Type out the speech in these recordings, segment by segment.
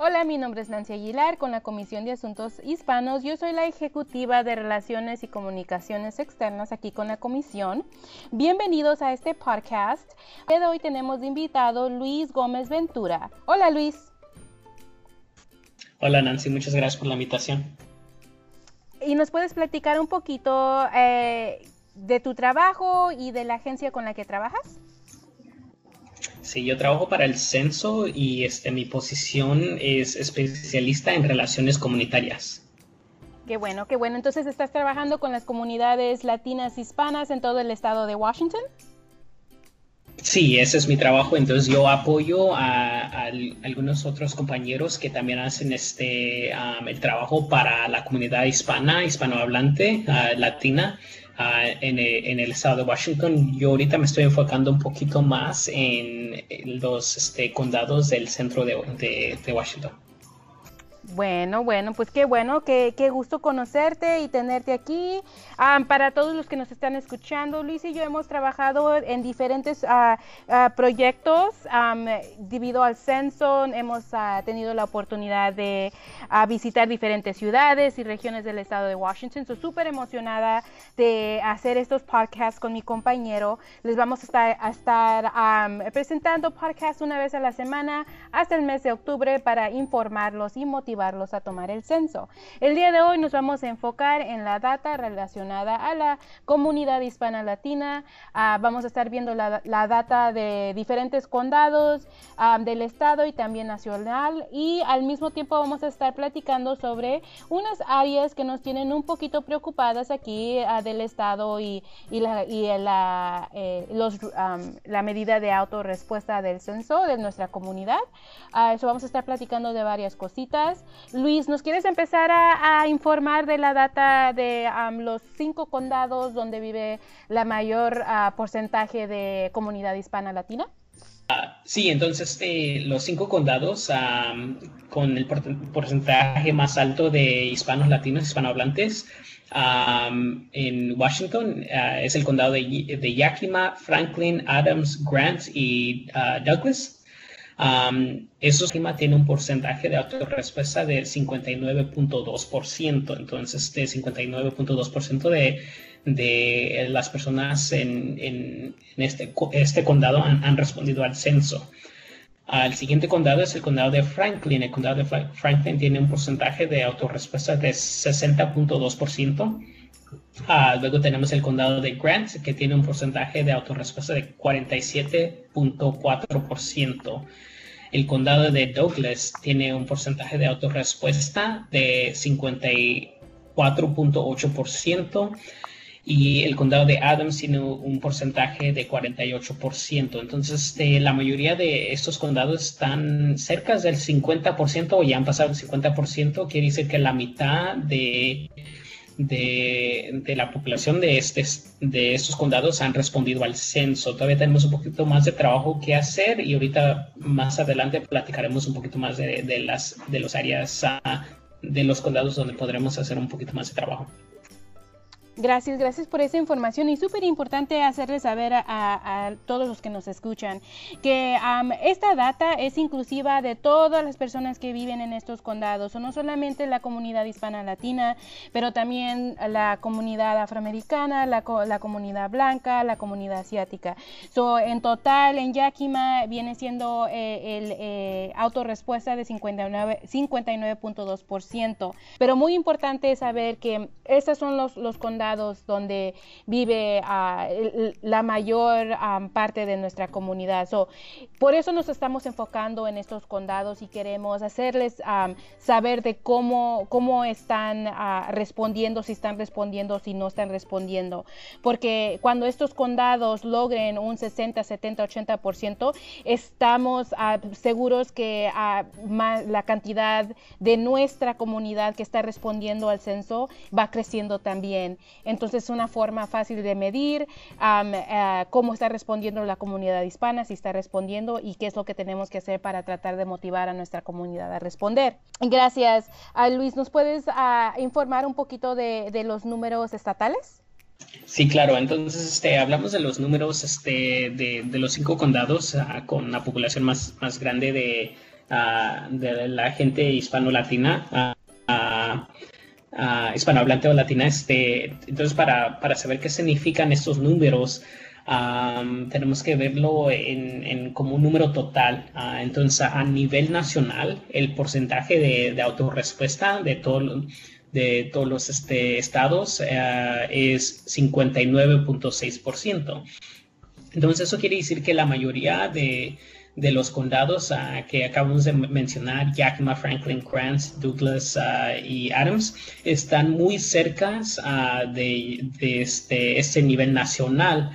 Hola, mi nombre es Nancy Aguilar con la Comisión de Asuntos Hispanos. Yo soy la ejecutiva de Relaciones y Comunicaciones Externas aquí con la Comisión. Bienvenidos a este podcast. El de hoy tenemos de invitado Luis Gómez Ventura. Hola, Luis. Hola, Nancy. Muchas gracias por la invitación. ¿Y nos puedes platicar un poquito eh, de tu trabajo y de la agencia con la que trabajas? Sí, yo trabajo para el censo y este, mi posición es especialista en relaciones comunitarias. Qué bueno, qué bueno. Entonces, ¿estás trabajando con las comunidades latinas hispanas en todo el estado de Washington? Sí, ese es mi trabajo. Entonces yo apoyo a, algunos otros compañeros que también hacen este el trabajo para la comunidad hispana, hispanohablante, uh, latina, en, el estado de Washington. Yo ahorita me estoy enfocando un poquito más en, los este, condados del centro de Washington. Bueno, bueno, pues qué bueno, qué, qué gusto conocerte y tenerte aquí. para todos los que nos están escuchando, Luis y yo hemos trabajado en diferentes uh, proyectos debido al censo. Hemos uh, tenido la oportunidad de visitar diferentes ciudades y regiones del estado de Washington. Estoy súper emocionada de hacer estos podcasts con mi compañero. Les vamos a estar, a estar presentando podcasts una vez a la semana hasta el mes de octubre para informarlos y motivarlos a tomar el censo. El día de hoy nos vamos a enfocar en la data relacionada a la comunidad hispana latina. Ah, vamos a estar viendo la, data de diferentes condados ah, del estado y también nacional y al mismo tiempo vamos a estar platicando sobre unas áreas que nos tienen un poquito preocupadas aquí ah, del estado y, la, la, eh, los, la medida de autorrespuesta del censo de nuestra comunidad. eso vamos a estar platicando de varias cositas. Luis, ¿nos quieres empezar a, informar de la data de los cinco condados donde vive la mayor ah, porcentaje de comunidad hispana latina? Ah, sí, entonces eh, los cinco condados con el porcentaje más alto de hispanos latinos, hispanohablantes en Washington uh, es el condado de, de, Yakima, Franklin, Adams, Grant y Douglas. Um, eso tiene un porcentaje de autorrespuesta del 59.2%. Entonces, de 59.2% de, de las personas en, en, este, este condado han, respondido al censo. el siguiente condado es el condado de Franklin. El condado de Franklin tiene un porcentaje de autorrespuesta de 60.2%. Ah, luego tenemos el condado de Grant, que tiene un porcentaje de autorrespuesta de 47.4%. El condado de Douglas tiene un porcentaje de autorrespuesta de 54.8% y el condado de Adams tiene un porcentaje de 48%. Entonces, la mayoría de estos condados están cerca del 50% o ya han pasado el 50%, quiere decir que la mitad de de, la población de, este, de estos condados han respondido al censo. Todavía tenemos un poquito más de trabajo que hacer y ahorita más adelante platicaremos un poquito más de, de las de los áreas ah, de los condados donde podremos hacer un poquito más de trabajo. Gracias, gracias por esa información y súper importante hacerles saber a, todos los que nos escuchan que esta data es inclusiva de todas las personas que viven en estos condados, o no solamente la comunidad hispana latina, pero también la comunidad afroamericana, la, la comunidad blanca, la comunidad asiática. So, en total, en Yakima viene siendo eh, el eh, autorrespuesta de 59.2%, pero muy importante saber que estos son los condados donde vive ah, la mayor parte de nuestra comunidad. por eso nos estamos enfocando en estos condados y queremos hacerles saber de cómo, cómo están ah, respondiendo, si están respondiendo, si no están respondiendo. Porque cuando estos condados logren un 60, 70, 80%, estamos ah, seguros que la cantidad de nuestra comunidad que está respondiendo al censo va creciendo también. Entonces es una forma fácil de medir eh, cómo está respondiendo la comunidad hispana, si está respondiendo y qué es lo que tenemos que hacer para tratar de motivar a nuestra comunidad a responder. Gracias. a Luis, ¿nos puedes ah, informar un poquito de, los números estatales? Sí, claro. Entonces, este, hablamos de los números este, de, los cinco condados ah, con la población más, más grande de, de la gente hispano-latina, hispanohablante o latina. Este, entonces, para, para saber qué significan estos números, tenemos que verlo en, como un número total. Ah, entonces, a nivel nacional, el porcentaje de, de autorrespuesta de, todo, de todos los este, estados uh, es 59.6%. Entonces, eso quiere decir que la mayoría de, de los condados uh, que acabamos de mencionar, Yakima, Franklin, Grant, Douglas y Adams, están muy cerca de, de, este, este nivel nacional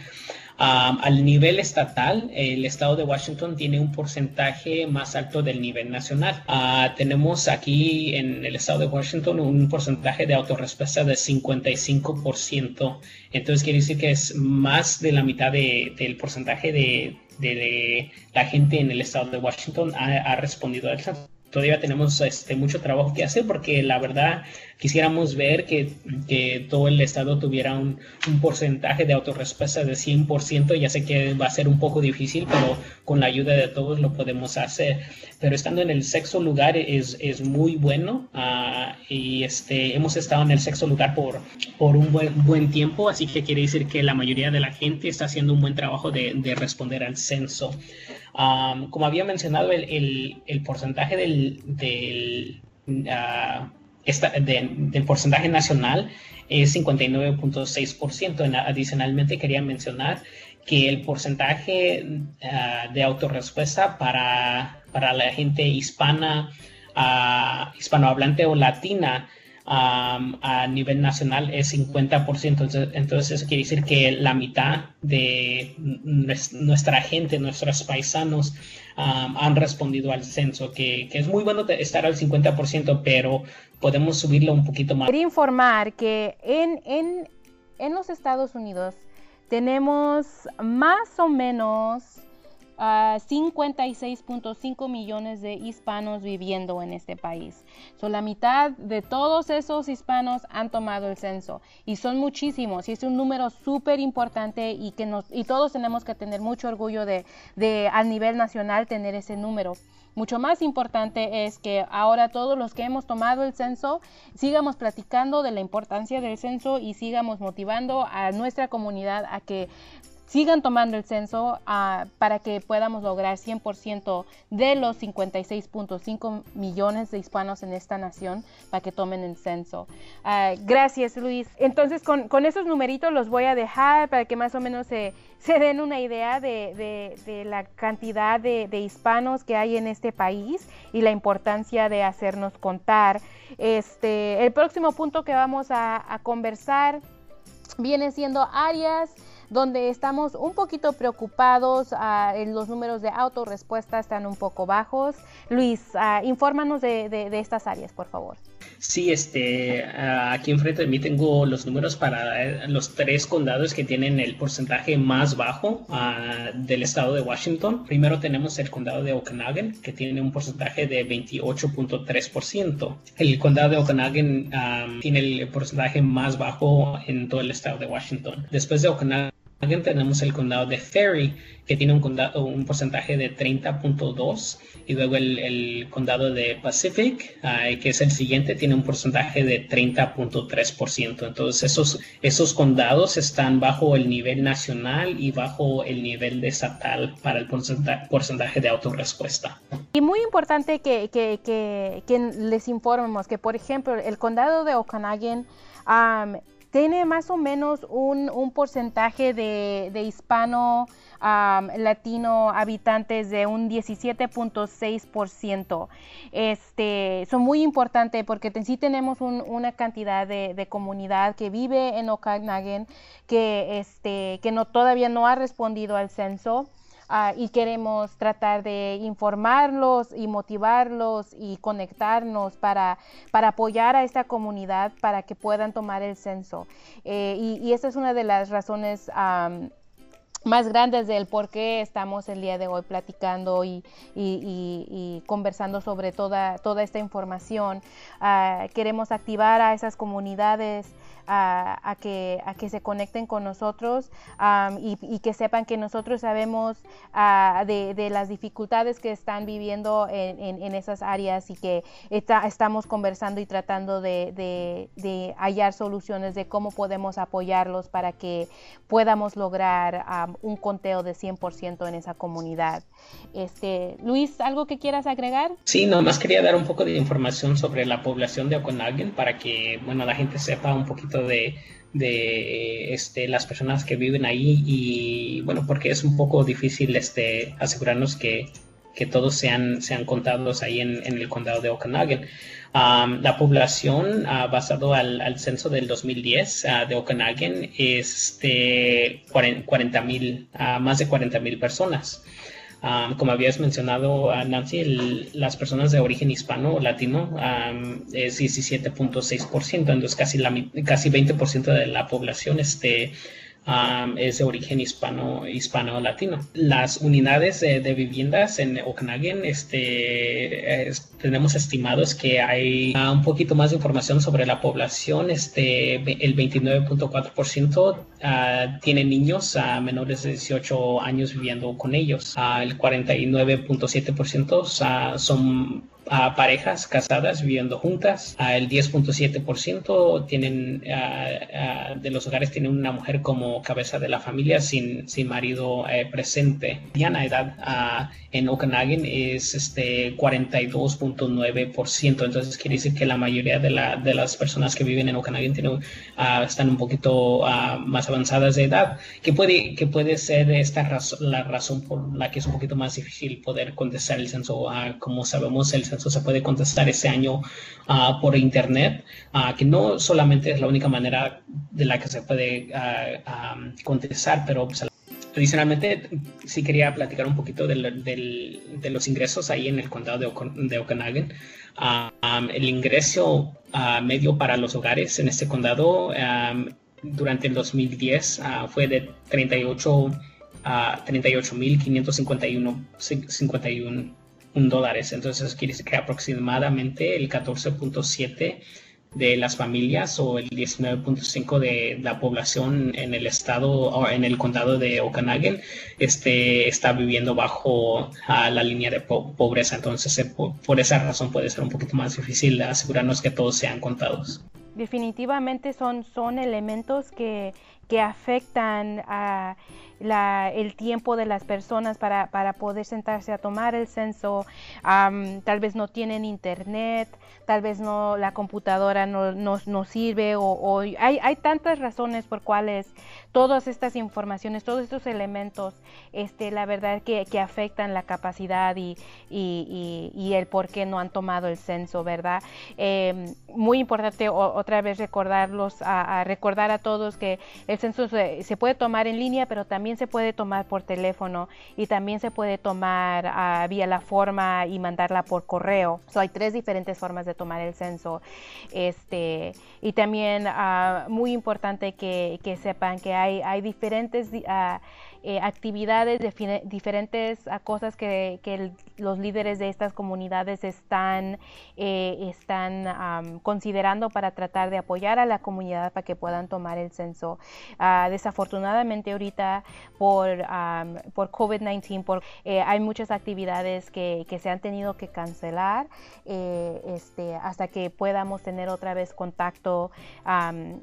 al nivel estatal, el estado de Washington tiene un porcentaje más alto del nivel nacional. Ah, tenemos aquí en el estado de Washington un porcentaje de autorrespuesta de 55%. Entonces quiere decir que es más de la mitad del porcentaje de, la gente en el estado de Washington ha, respondido al todavía tenemos este, mucho trabajo que hacer porque la verdad quisiéramos ver que, que todo el estado tuviera un, un, porcentaje de autorrespuesta de 100%. Ya sé que va a ser un poco difícil, pero con la ayuda de todos lo podemos hacer. Pero estando en el sexto lugar es, es muy bueno uh, y este, hemos estado en el sexto lugar por, por un buen, buen tiempo, así que quiere decir que la mayoría de la gente está haciendo un buen trabajo de, de responder al censo como había mencionado, el, el, porcentaje del, del, ah, del porcentaje nacional es 59.6%. Adicionalmente, quería mencionar que el porcentaje uh, de autorrespuesta para, para la gente hispana, uh, hispanohablante o latina a nivel nacional es 50%. Entonces, eso quiere decir que la mitad de nuestra gente, nuestros paisanos, han respondido al censo, que, es muy bueno estar al 50%, pero podemos subirlo un poquito más. Quería informar que en, en, en los Estados Unidos tenemos más o menos 56.5 millones de hispanos viviendo en este país. So, la mitad de todos esos hispanos han tomado el censo y son muchísimos y es un número súper importante y que y todos tenemos que tener mucho orgullo de, de a nivel nacional tener ese número. Mucho más importante es que ahora todos los que hemos tomado el censo sigamos platicando de la importancia del censo y sigamos motivando a nuestra comunidad a que sigan tomando el censo ah, para que podamos lograr 100% de los 56.5 millones de hispanos en esta nación para que tomen el censo. Ah, gracias, Luis. Entonces, con, esos numeritos los voy a dejar para que más o menos se, se den una idea de, de, la cantidad de, hispanos que hay en este país y la importancia de hacernos contar. Este, el próximo punto que vamos a conversar viene siendo áreas donde estamos un poquito preocupados, ah, los números de autorrespuesta están un poco bajos. Luis, uh, infórmanos de, estas áreas, por favor. Sí, este, ah, aquí enfrente de mí tengo los números para eh, los tres condados que tienen el porcentaje más bajo del estado de Washington. Primero tenemos el condado de Okanagan, que tiene un porcentaje de 28.3%. El condado de Okanagan tiene el porcentaje más bajo en todo el estado de Washington. Después de Okanagan, tenemos el condado de Ferry, que tiene un, condado, un porcentaje de 30.2, y luego el, condado de Pacific, que es el siguiente, tiene un porcentaje de 30.3%. Entonces, esos, esos condados están bajo el nivel nacional y bajo el nivel estatal para el porcentaje, de autorrespuesta. Y muy importante que, que, que, les informemos que, por ejemplo, el condado de Okanagan tiene más o menos un, un porcentaje de, de hispano latino habitantes de un 17.6%. Este, son muy importantes porque sí tenemos una cantidad de, de, comunidad que vive en Okanagan que, este, que no, todavía no ha respondido al censo. Ah, y queremos tratar de informarlos y motivarlos y conectarnos para, para apoyar a esta comunidad para que puedan tomar el censo. Eh, y, esta es una de las razones más grandes del por qué estamos el día de hoy platicando y, conversando sobre toda, toda esta información. Ah, queremos activar a esas comunidades a, que, a que se conecten con nosotros y, que sepan que nosotros sabemos ah, de, las dificultades que están viviendo en, esas áreas y que estamos conversando y tratando de, hallar soluciones de cómo podemos apoyarlos para que podamos lograr un conteo de 100% en esa comunidad. Este, Luis, ¿algo que quieras agregar? Sí, nomás quería dar un poco de información sobre la población de Okanagan para que, bueno, la gente sepa un poquito de, este, las personas que viven ahí y bueno, porque es un poco difícil este, asegurarnos que, todos sean, sean contados ahí en, el condado de Okanagan. la población, uh, basado al, censo del 2010 ah, de Okanagan, es de 40 mil, más de 40 mil personas como habías mencionado, Nancy, las personas de origen hispano o latino es 17.6%, entonces casi, la, casi 20% de la población este, es de origen hispano, hispano latino. Las unidades de, viviendas en Okanagan, este, tenemos estimados que hay ah, un poquito más de información sobre la población. Este, el 29.4% ah, tiene niños a menores de 18 años viviendo con ellos. Ah, el 49.7% son a parejas casadas viviendo juntas. el 10.7% tienen de los hogares tienen una mujer como cabeza de la familia sin, sin marido eh, presente. Mediana edad en Okanagan es este 42.9%. Entonces quiere decir que la mayoría de, la, de las personas que viven en Okanagan tienen, están un poquito más avanzadas de edad, que puede, que puede ser esta la razón por la que es un poquito más difícil poder contestar el censo. como sabemos, el censo se puede contestar ese año ah, por internet, ah, que no solamente es la única manera de la que se puede ah, contestar, pero pues, adicionalmente sí quería platicar un poquito de, los ingresos ahí en el condado de, Okanagan. el ingreso medio para los hogares en este condado durante el 2010 fue de 38 a 38.551 51 dólares. Entonces quiere decir que aproximadamente el 14.7 de las familias o el 19.5 de la población en el estado o en el condado de Okanagan este, está viviendo bajo la línea de pobreza. Entonces, eh, por, esa razón puede ser un poquito más difícil asegurarnos que todos sean contados. Definitivamente son, son elementos que, que afectan a el tiempo de las personas para, poder sentarse a tomar el censo, tal vez no tienen internet, tal vez no la computadora no, no, sirve o, hay, hay, tantas razones por cuales todas estas informaciones, todos estos elementos, este, la verdad que, que afectan la capacidad y, y, el por qué no han tomado el censo, ¿verdad? Em, muy importante otra vez recordarlos, a, recordar a todos que el censo se, se puede tomar en línea, pero también se puede tomar por teléfono y también se puede tomar uh, vía la forma y mandarla por correo. So, hay tres diferentes formas de tomar el censo. Este, y también uh, muy importante que, que, sepan que hay, hay diferentes uh, eh, actividades, de diferentes ah, cosas que, los líderes de estas comunidades están, eh, están considerando para tratar de apoyar a la comunidad para que puedan tomar el censo. Ah, desafortunadamente ahorita por, por COVID-19 por, eh, hay muchas actividades que, que, se han tenido que cancelar este, hasta que podamos tener otra vez contacto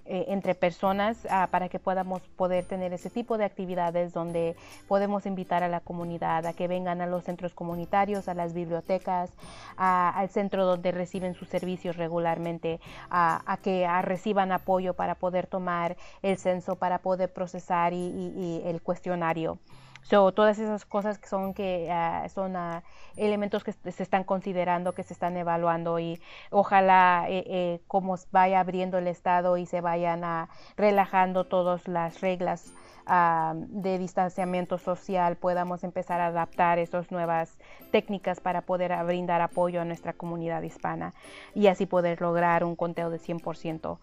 entre personas ah, para que podamos poder tener ese tipo de actividades donde donde podemos invitar a la comunidad a que vengan a los centros comunitarios, a las bibliotecas, al centro donde reciben sus servicios regularmente, a, que reciban apoyo para poder tomar el censo, para poder procesar el cuestionario. So, todas esas cosas que son que ah, son ah, elementos que se están considerando, que se están evaluando y ojalá eh, eh, como vaya abriendo el estado y se vayan a relajando todas las reglas de distanciamiento social podamos empezar a adaptar esas nuevas técnicas para poder brindar apoyo a nuestra comunidad hispana y así poder lograr un conteo de 100%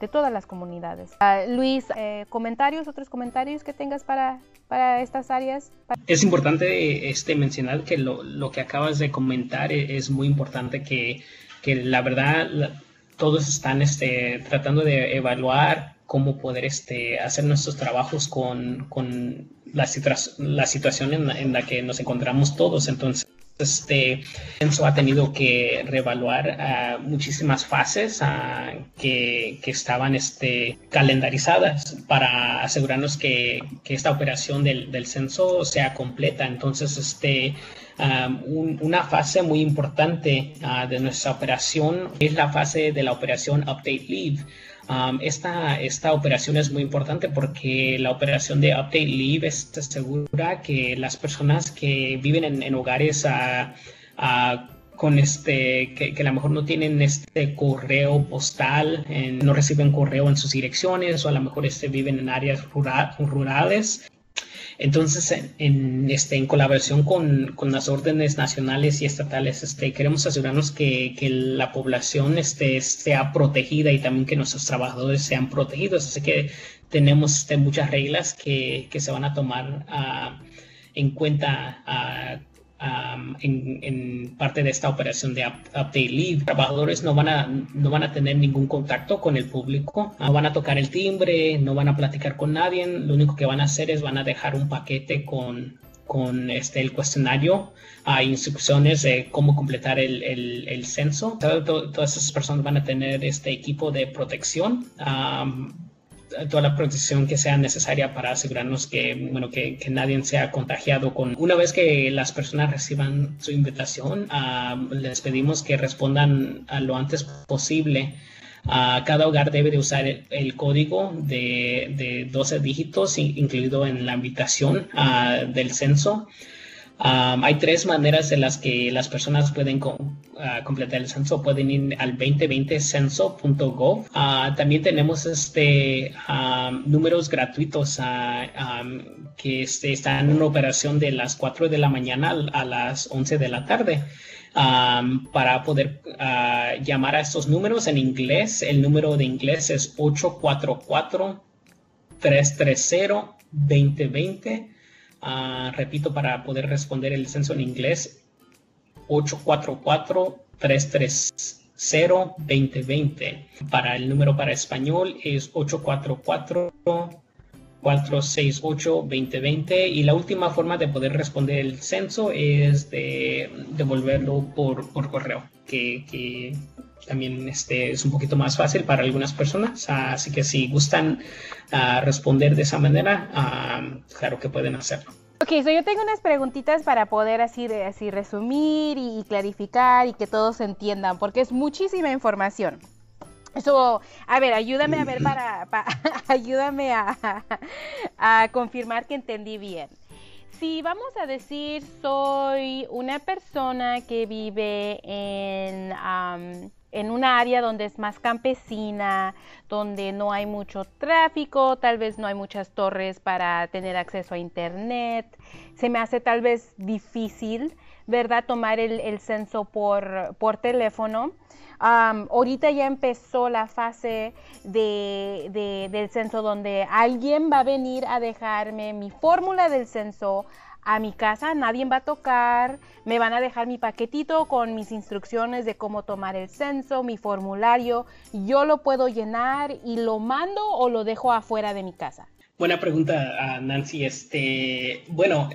de todas las comunidades. Luis, eh, comentarios, otros comentarios que tengas para, para estas áreas. Es importante este, mencionar que lo, lo que acabas de comentar e, es, muy importante que, que la verdad todos están este, tratando de evaluar cómo poder este, hacer nuestros trabajos con, con la, la situación en la, en la, que nos encontramos todos. Entonces, este censo ha tenido que reevaluar muchísimas fases que, estaban este, calendarizadas para asegurarnos que, esta operación del, censo sea completa. Entonces, este, un, una fase muy importante uh, de nuestra operación es la fase de la operación Update Leave. Um, esta, esta operación es muy importante porque la operación de Update Leave asegura que las personas que viven en, en hogares uh, uh, con este, que, a lo mejor no tienen este correo postal, en, no reciben correo en sus direcciones o a lo mejor este, viven en áreas rural, rurales, entonces, en, este, en colaboración con, con, las órdenes nacionales y estatales, este, queremos asegurarnos que, que, la población este, sea protegida y también que nuestros trabajadores sean protegidos. Así que tenemos este, muchas reglas que, que, se van a tomar uh, en cuenta uh, en, parte de esta operación de Update Leave. Trabajadores no van, a, no van a tener ningún contacto con el público, no van a tocar el timbre, no van a platicar con nadie, lo único que van a hacer es van a dejar un paquete con, con este, el cuestionario, hay instrucciones de cómo completar el, el, el censo. todas esas personas van a tener este equipo de protección toda la protección que sea necesaria para asegurarnos que, bueno, que, nadie sea contagiado con... Una vez que las personas reciban su invitación, uh, les pedimos que respondan a lo antes posible. Uh, cada hogar debe de usar el, el código de, de, 12 dígitos incluido en la invitación uh, del censo. Hay tres maneras en las que las personas pueden uh, completar el censo. Pueden ir al 2020censo.gov. Uh, ah, también tenemos este, números gratuitos um, que este, están en operación de las 4 de la mañana a las 11 de la tarde. para poder llamar a estos números en inglés, el número de inglés es 844 330 2020 Uh, repito, para poder responder el censo en inglés, 844-330-2020. Para el número para español es 844-468-2020. Y la última forma de poder responder el censo es de devolverlo por, por correo, que, que también este, es un poquito más fácil para algunas personas. Así que si gustan uh, responder de esa manera, uh, claro que pueden hacerlo. Ok, so yo tengo unas preguntitas para poder así, así resumir y, y clarificar y que todos entiendan, porque es muchísima información. So, a ver, ayúdame a ver para, para ayúdame a, a, confirmar que entendí bien. Si vamos a decir soy una persona que vive en um, en una área donde es más campesina, donde no hay mucho tráfico, tal vez no hay muchas torres para tener acceso a internet, se me hace tal vez difícil, ¿verdad?, tomar el, censo por, por teléfono. ahorita ya empezó la fase de, del censo donde alguien va a venir a dejarme mi fórmula del censo a mi casa, nadie va a tocar, me van a dejar mi paquetito con mis instrucciones de cómo tomar el censo, mi formulario, yo lo puedo llenar y lo mando o lo dejo afuera de mi casa. Buena pregunta, Nancy. Este, bueno,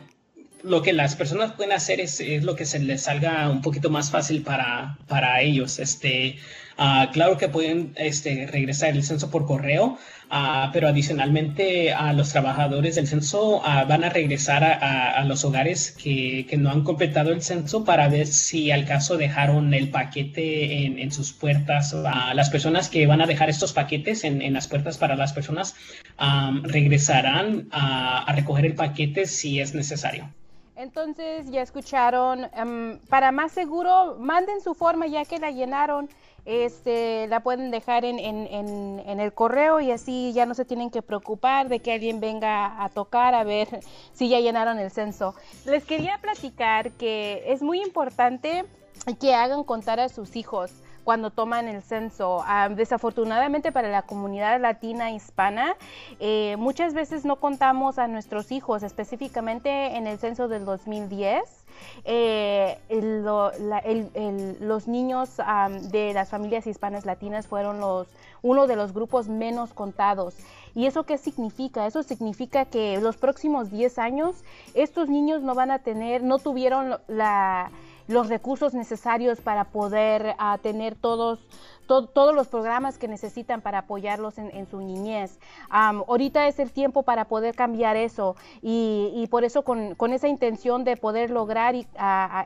lo que las personas pueden hacer es, lo que se les salga un poquito más fácil para, para ellos. Este, uh, claro que pueden este, regresar el censo por correo, Uh, pero adicionalmente a los trabajadores del censo uh, van a regresar a, los hogares que, que, no han completado el censo para ver si al caso dejaron el paquete en, en sus puertas. las personas que van a dejar estos paquetes en, en las puertas para las personas um, regresarán a recoger el paquete si es necesario. Entonces ya escucharon, em, para más seguro, manden su forma ya que la llenaron, este, la pueden dejar en, en, el correo y así ya no se tienen que preocupar de que alguien venga a tocar a ver si ya llenaron el censo. Les quería platicar que es muy importante que hagan contar a sus hijos cuando toman el censo. Ah, desafortunadamente para la comunidad latina hispana, eh, muchas veces no contamos a nuestros hijos, específicamente en el censo del 2010. Eh, los niños de las familias hispanas latinas fueron los, uno de los grupos menos contados. ¿Y eso qué significa? Eso significa que los próximos 10 años estos niños no van a tener, no tuvieron la los recursos necesarios para poder ah, tener todos todos los programas que necesitan para apoyarlos en, su niñez. ahorita es el tiempo para poder cambiar eso y, por eso con, esa intención de poder lograr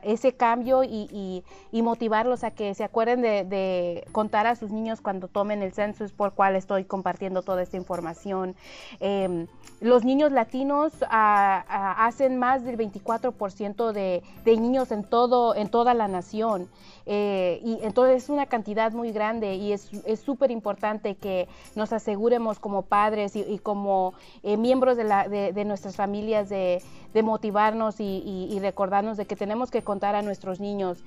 ese cambio y, motivarlos a que se acuerden de, contar a sus niños cuando tomen el censo es por cual estoy compartiendo toda esta información. Em, los niños latinos hacen más del 24% de, de niños en, todo, en toda la nación. Eh, y entonces es una cantidad muy grande y es súper importante que nos aseguremos como padres y, como eh, miembros de, la, de, nuestras familias de, motivarnos y, recordarnos de que tenemos que contar a nuestros niños.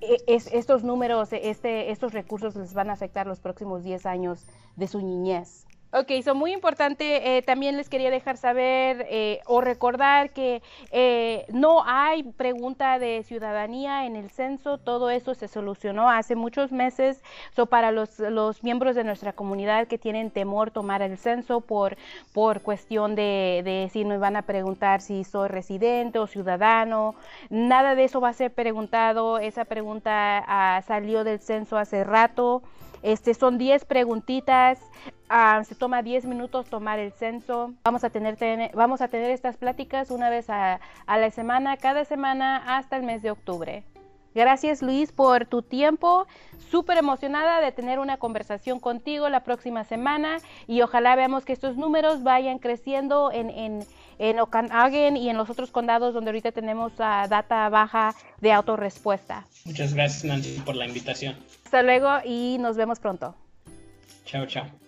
E, estos números, este, estos recursos les van a afectar los próximos 10 años de su niñez. Ok, son muy importante. Eh, también les quería dejar saber eh, o recordar que eh, no hay pregunta de ciudadanía en el censo. Todo eso se solucionó hace muchos meses. So, para los, los miembros de nuestra comunidad que tienen temor tomar el censo por, por cuestión de, de si nos van a preguntar si soy residente o ciudadano, nada de eso va a ser preguntado. Esa pregunta ah, salió del censo hace rato. Este, son 10 preguntitas, ah, se toma 10 minutos tomar el censo. Vamos a tener, vamos a tener estas pláticas una vez a, la semana, cada semana hasta el mes de octubre. Gracias Luis por tu tiempo. Súper emocionada de tener una conversación contigo la próxima semana y ojalá veamos que estos números vayan creciendo en, en, en Okanagan y en los otros condados donde ahorita tenemos uh, data baja de autorrespuesta. Muchas gracias Nancy por la invitación. Hasta luego y nos vemos pronto. Chao, chao.